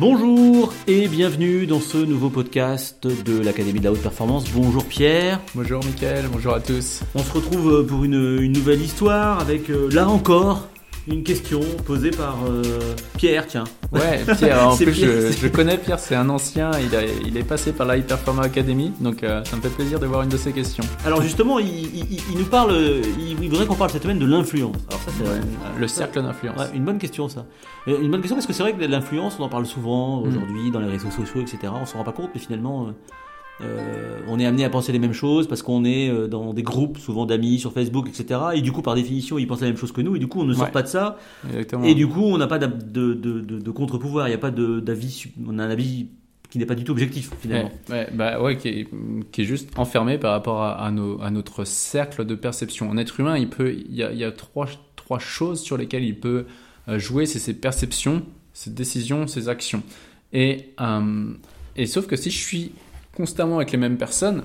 Bonjour et bienvenue dans ce nouveau podcast de l'Académie de la Haute Performance. Bonjour Pierre. Bonjour Mickaël, bonjour à tous. On se retrouve pour une, une nouvelle histoire avec euh, là encore une question posée par euh, Pierre, tiens. Ouais, Pierre, en plus Je, je, connais Pierre, c'est un ancien, il, a, il, est passé par la High Performance Academy, donc euh, ça me fait plaisir de voir une de ses questions. Alors justement, il, il, il nous parle, il, voudrait qu'on parle cette semaine de l'influence. Alors ça, c'est ouais, le cercle d'influence. Ouais, une bonne question ça. Euh, une bonne question parce que c'est vrai que l'influence, on en parle souvent aujourd'hui mm. dans les réseaux sociaux, etc. On s'en rend pas compte, mais finalement... Euh, on est amené à penser les mêmes choses parce qu'on est euh, dans des groupes, souvent d'amis sur Facebook, etc. Et du coup, par définition, ils pensent la même chose que nous. Et du coup, on ne sort pas de ça. Exactement. Et du coup, on n'a pas de, de, de, de contre-pouvoir. Il n'y a pas d'avis. On a un avis qui n'est pas du tout objectif finalement. Ouais, bah ouais, qui est, qui est, juste enfermé par rapport à, à, nos, à, notre cercle de perception. En être humain, il peut, il y a, il y a trois, trois choses sur lesquelles il peut euh, jouer, c'est ses perceptions, ses décisions, ses actions. Et, euh, et sauf que si je suis constamment avec les mêmes personnes,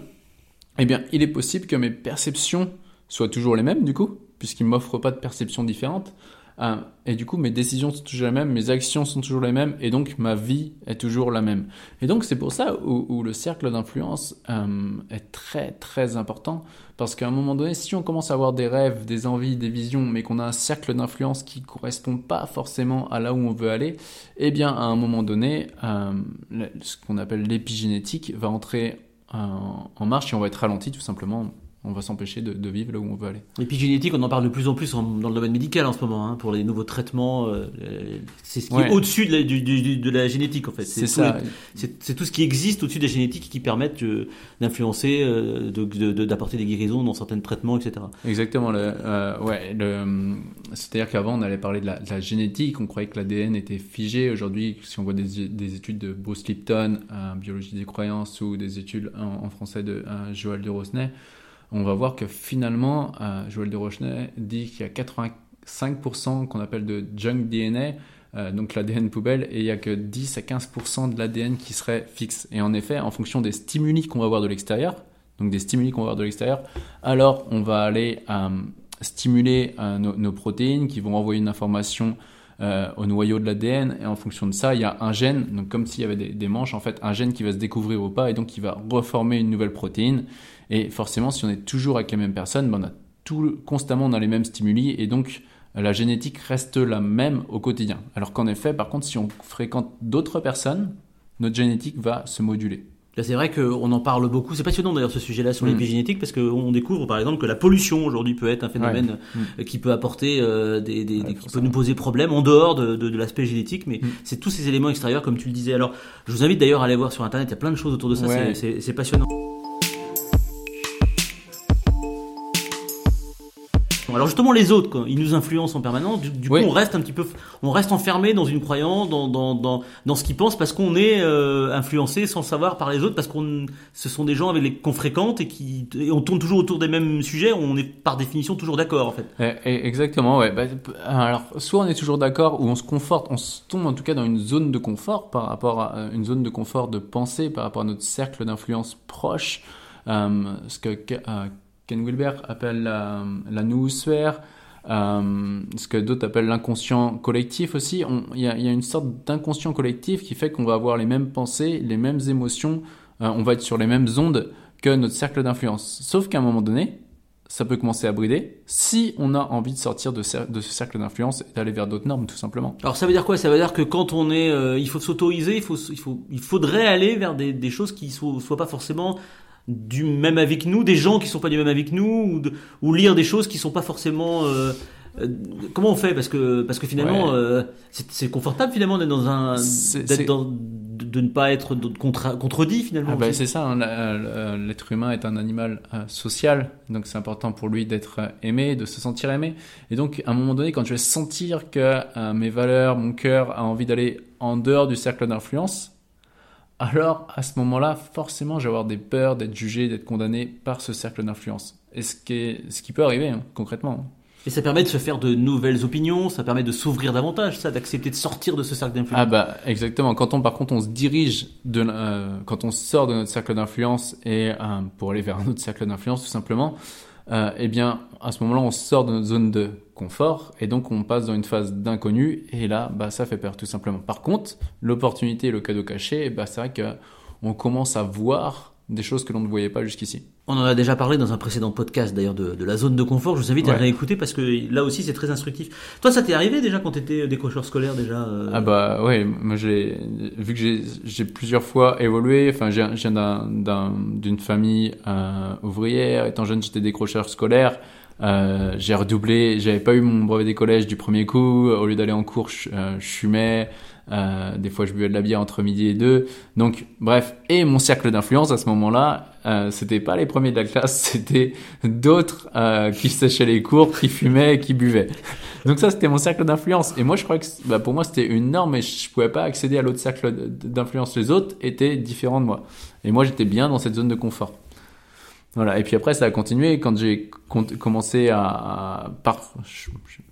eh bien, il est possible que mes perceptions soient toujours les mêmes, du coup, puisqu'ils ne m'offrent pas de perceptions différentes. Euh, et du coup, mes décisions sont toujours les mêmes, mes actions sont toujours les mêmes, et donc ma vie est toujours la même. Et donc, c'est pour ça où, le cercle d'influence euh, est très, très important. Parce qu'à un moment donné, si on commence à avoir des rêves, des envies, des visions, mais qu'on a un cercle d'influence qui ne correspond pas forcément à là où on veut aller, eh bien, à un moment donné, euh, ce qu'on appelle l'épigénétique va entrer en marche et on va être ralenti tout simplement on va s'empêcher de, vivre là où on veut aller. L'épigénétique, on en parle de plus en plus dans le domaine médical en ce moment, hein, pour les nouveaux traitements. Euh, c'est ce qui est au-dessus de, la génétique, en fait. C'est ça. C'est tout ce qui existe au-dessus de la génétique qui permettent euh, d'influencer, euh, d'apporter des guérisons dans certains traitements, etc. Exactement. ouais, C'est-à-dire qu'avant, on allait parler de la, génétique, on croyait que l'ADN était figé. Aujourd'hui, si on voit des, études de Bruce Lipton, Biologie des croyances, ou des études en, français de Joël de Rosnay, on va voir que finalement, euh, Joël de Rochenet dit qu'il y a 85% qu'on appelle de junk DNA, euh, donc l'ADN poubelle, et il n'y a que 10 à 15% de l'ADN qui serait fixe. Et en effet, en fonction des stimuli qu'on va voir de l'extérieur, donc des stimuli qu'on va voir de l'extérieur, alors on va aller euh, stimuler nos, protéines qui vont envoyer une information au noyau de l'ADN et en fonction de ça il y a un gène donc comme s'il y avait des, manches en fait un gène qui va se découvrir ou pas et donc qui va reformer une nouvelle protéine et forcément, si on est toujours avec les mêmes personnes, ben on a tout, constamment dans les mêmes stimuli et donc la génétique reste la même au quotidien. Alors qu'en effet, par contre, si on fréquente d'autres personnes, notre génétique va se moduler. Là, c'est vrai qu'on en parle beaucoup. C'est passionnant d'ailleurs ce sujet-là sur mm. l'épigénétique parce qu'on découvre par exemple que la pollution aujourd'hui peut être un phénomène mm. qui peut apporter euh, des, des, qui peut nous poser problème en dehors de, de, de l'aspect génétique. Mais mm. c'est tous ces éléments extérieurs comme tu le disais. Alors, je vous invite d'ailleurs à aller voir sur internet. Il y a plein de choses autour de ça. C'est passionnant. Alors justement les autres, ils nous influencent en permanence. Du, coup, on reste un petit peu, on reste enfermé dans une croyance, dans dans dans, dans ce qu'ils pensent, parce qu'on est euh, influencé sans savoir par les autres, parce qu'on, ce sont des gens avec les qu'on fréquente et qui, et on tourne toujours autour des mêmes sujets. On est par définition toujours d'accord en fait. exactement, ouais. Bah, alors soit on est toujours d'accord, ou on se conforte, on se tombe en tout cas dans une zone de confort par rapport à euh, une zone de confort de pensée par rapport à notre cercle d'influence proche. Euh, ce que euh, Ken Wilber appelle la, la noosphère, euh, ce que d'autres appellent l'inconscient collectif aussi. Il y, a une sorte d'inconscient collectif qui fait qu'on va avoir les mêmes pensées, les mêmes émotions, euh, on va être sur les mêmes ondes que notre cercle d'influence. Sauf qu'à un moment donné, ça peut commencer à brider si on a envie de sortir de, ce cercle d'influence et d'aller vers d'autres normes tout simplement. Alors ça veut dire quoi? Ça veut dire que quand on est, euh, il faut s'autoriser, il faut, il faudrait aller vers des, choses qui soient, soient pas forcément du même avis que nous, des gens qui sont pas du même avis que nous, ou, lire des choses qui sont pas forcément. Euh, euh, comment on fait? Parce que parce que finalement, euh, c'est confortable finalement d'être dans un, d'être dans, de, ne pas être contre, contredit finalement. Ah bah, c'est ça. Hein, l'être humain est un animal social, donc c'est important pour lui d'être aimé, de se sentir aimé. Et donc à un moment donné, quand je vais sentir que mes valeurs, mon cœur a envie d'aller en dehors du cercle d'influence, alors à ce moment-là, forcément, je vais avoir des peurs d'être jugé, d'être condamné par ce cercle d'influence. Et ce qui, ce qui peut arriver, hein, concrètement. Et ça permet de se faire de nouvelles opinions, ça permet de s'ouvrir davantage, ça, d'accepter de sortir de ce cercle d'influence. Ah bah exactement. Quand on, par contre, on se dirige de, euh, quand on sort de notre cercle d'influence et euh, pour aller vers un autre cercle d'influence, tout simplement, euh, eh bien, à ce moment-là, on sort de notre zone de confort et donc on passe dans une phase d'inconnu et là, bah, ça fait peur tout simplement. Par contre, l'opportunité et le cadeau caché, bah, c'est vrai qu'on commence à voir des choses que l'on ne voyait pas jusqu'ici. On en a déjà parlé dans un précédent podcast d'ailleurs de, la zone de confort. Je vous invite à réécouter parce que là aussi c'est très instructif. Toi, ça t'est arrivé déjà quand t'étais décrocheur scolaire déjà euh Ah bah ouais, moi j'ai vu que j'ai plusieurs fois évolué. Enfin, j'ai viens d'une famille euh, ouvrière. Étant jeune, j'étais décrocheur scolaire. Euh, j'ai redoublé, j'avais pas eu mon brevet des collèges du premier coup. Au lieu d'aller en cours, je, euh, je fumais. Euh, des fois, je buvais de la bière entre midi et deux. Donc, bref. Et mon cercle d'influence à ce moment-là, euh, c'était pas les premiers de la classe, c'était d'autres qui séchaient les cours, qui fumaient, qui buvaient. Donc ça, c'était mon cercle d'influence. Et moi, je crois que bah, pour moi, c'était une norme, mais je pouvais pas accéder à l'autre cercle d'influence. Les autres étaient différents de moi. Et moi, j'étais bien dans cette zone de confort. Voilà. Et puis après, ça a continué quand j'ai commencé à, par,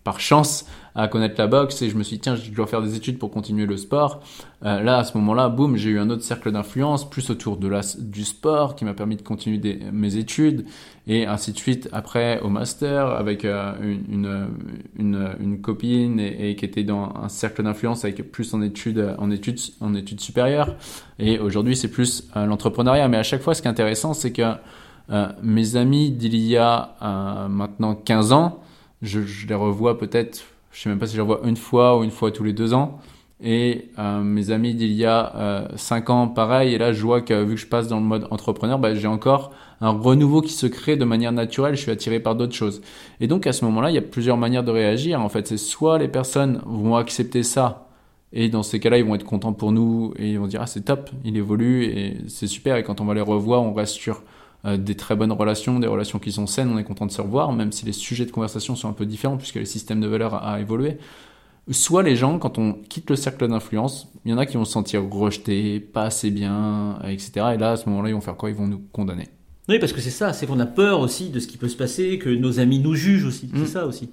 par chance à connaître la boxe et je me suis dit tiens je dois faire des études pour continuer le sport euh, là à ce moment-là boum j'ai eu un autre cercle d'influence plus autour de la du sport qui m'a permis de continuer mes études et ainsi de suite après au master avec euh, une, une, une, copine et, qui était dans un cercle d'influence avec plus en études en études en études supérieures et aujourd'hui c'est plus euh, l'entrepreneuriat mais à chaque fois ce qui est intéressant c'est que euh, mes amis d'il y a euh, maintenant 15 ans, je, les revois peut-être, je sais même pas si je les revois une fois ou une fois tous les deux ans. Et euh, mes amis d'il y a euh, 5 ans, pareil. Et là, je vois que vu que je passe dans le mode entrepreneur, bah, j'ai encore un renouveau qui se crée de manière naturelle. Je suis attiré par d'autres choses. Et donc, à ce moment-là, il y a plusieurs manières de réagir. En fait, c'est soit les personnes vont accepter ça. Et dans ces cas-là, ils vont être contents pour nous et ils vont dire, ah, c'est top, il évolue et c'est super. Et quand on va les revoir, on reste sur euh, des très bonnes relations, des relations qui sont saines, on est content de se revoir, même si les sujets de conversation sont un peu différents puisque le système de valeurs a, évolué. Soit les gens, quand on quitte le cercle d'influence, il y en a qui vont se sentir rejetés, pas assez bien, etc. Et là, à ce moment-là, ils vont faire quoi? Ils vont nous condamner. Oui, parce que c'est ça, c'est qu'on a peur aussi de ce qui peut se passer, que nos amis nous jugent aussi. C'est mm. ça aussi.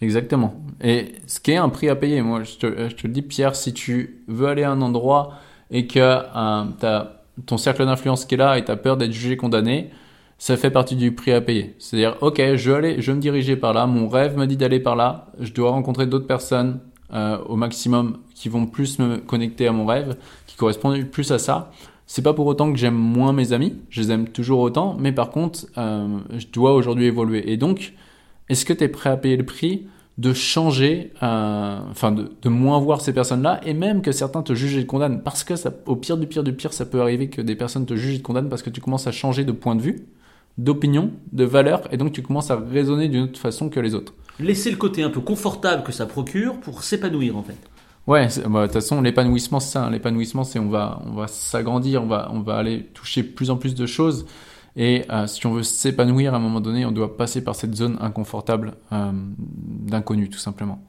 Exactement. Et ce qui est un prix à payer, moi, je te, je te le dis, Pierre, si tu veux aller à un endroit et que euh, tu as ton cercle d'influence qui est là et tu peur d'être jugé, condamné, ça fait partie du prix à payer. C'est-à-dire, ok, je vais, aller, je me diriger par là, mon rêve me dit d'aller par là, je dois rencontrer d'autres personnes euh, au maximum qui vont plus me connecter à mon rêve, qui correspondent plus à ça. C'est pas pour autant que j'aime moins mes amis, je les aime toujours autant, mais par contre, euh, je dois aujourd'hui évoluer. Et donc, est-ce que tu es prêt à payer le prix de changer, euh, enfin de, de, moins voir ces personnes-là, et même que certains te jugent et te condamnent, parce que ça, au pire du pire du pire, ça peut arriver que des personnes te jugent et te condamnent parce que tu commences à changer de point de vue, d'opinion, de valeur, et donc tu commences à raisonner d'une autre façon que les autres. Laisser le côté un peu confortable que ça procure pour s'épanouir en fait. Ouais, bah, de toute façon, l'épanouissement, c'est ça. Hein. L'épanouissement, c'est on va, on va s'agrandir, on va, on va aller toucher plus en plus de choses. Et euh, si on veut s'épanouir à un moment donné, on doit passer par cette zone inconfortable euh, d'inconnu, tout simplement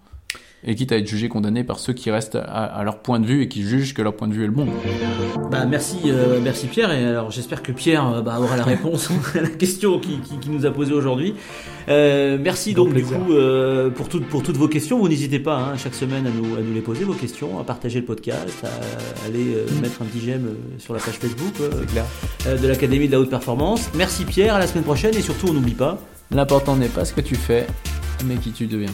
et quitte à être jugé, condamné par ceux qui restent à, leur point de vue et qui jugent que leur point de vue est le bon. Bah merci, euh, merci Pierre. Et alors j'espère que Pierre euh, bah, aura la réponse à la question qui, qui, qui nous a posée aujourd'hui. Euh, merci donc du coup euh, pour, tout, pour toutes vos questions. Vous n'hésitez pas hein, chaque semaine à nous, à nous les poser vos questions, à partager le podcast, à aller mm. mettre un petit j'aime sur la page Facebook de l'Académie de la haute performance. Merci Pierre, à la semaine prochaine et surtout on n'oublie pas. L'important n'est pas ce que tu fais, mais qui tu deviens.